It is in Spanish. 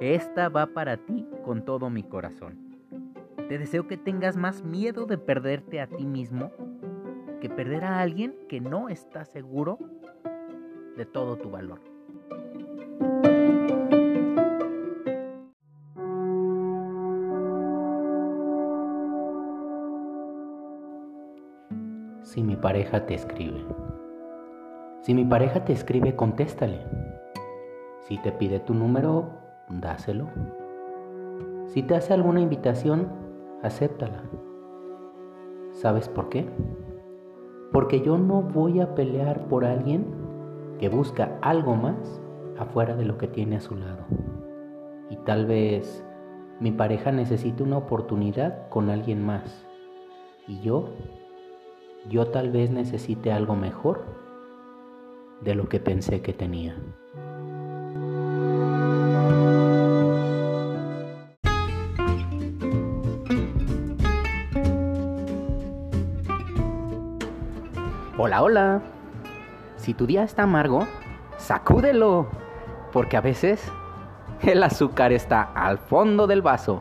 Esta va para ti con todo mi corazón. Te deseo que tengas más miedo de perderte a ti mismo que perder a alguien que no está seguro de todo tu valor. Si mi pareja te escribe. Si mi pareja te escribe, contéstale. Si te pide tu número, dáselo. Si te hace alguna invitación, acéptala. ¿Sabes por qué? Porque yo no voy a pelear por alguien que busca algo más afuera de lo que tiene a su lado. Y tal vez mi pareja necesite una oportunidad con alguien más. Y yo, yo tal vez necesite algo mejor de lo que pensé que tenía. Hola, hola. Si tu día está amargo, sacúdelo, porque a veces el azúcar está al fondo del vaso.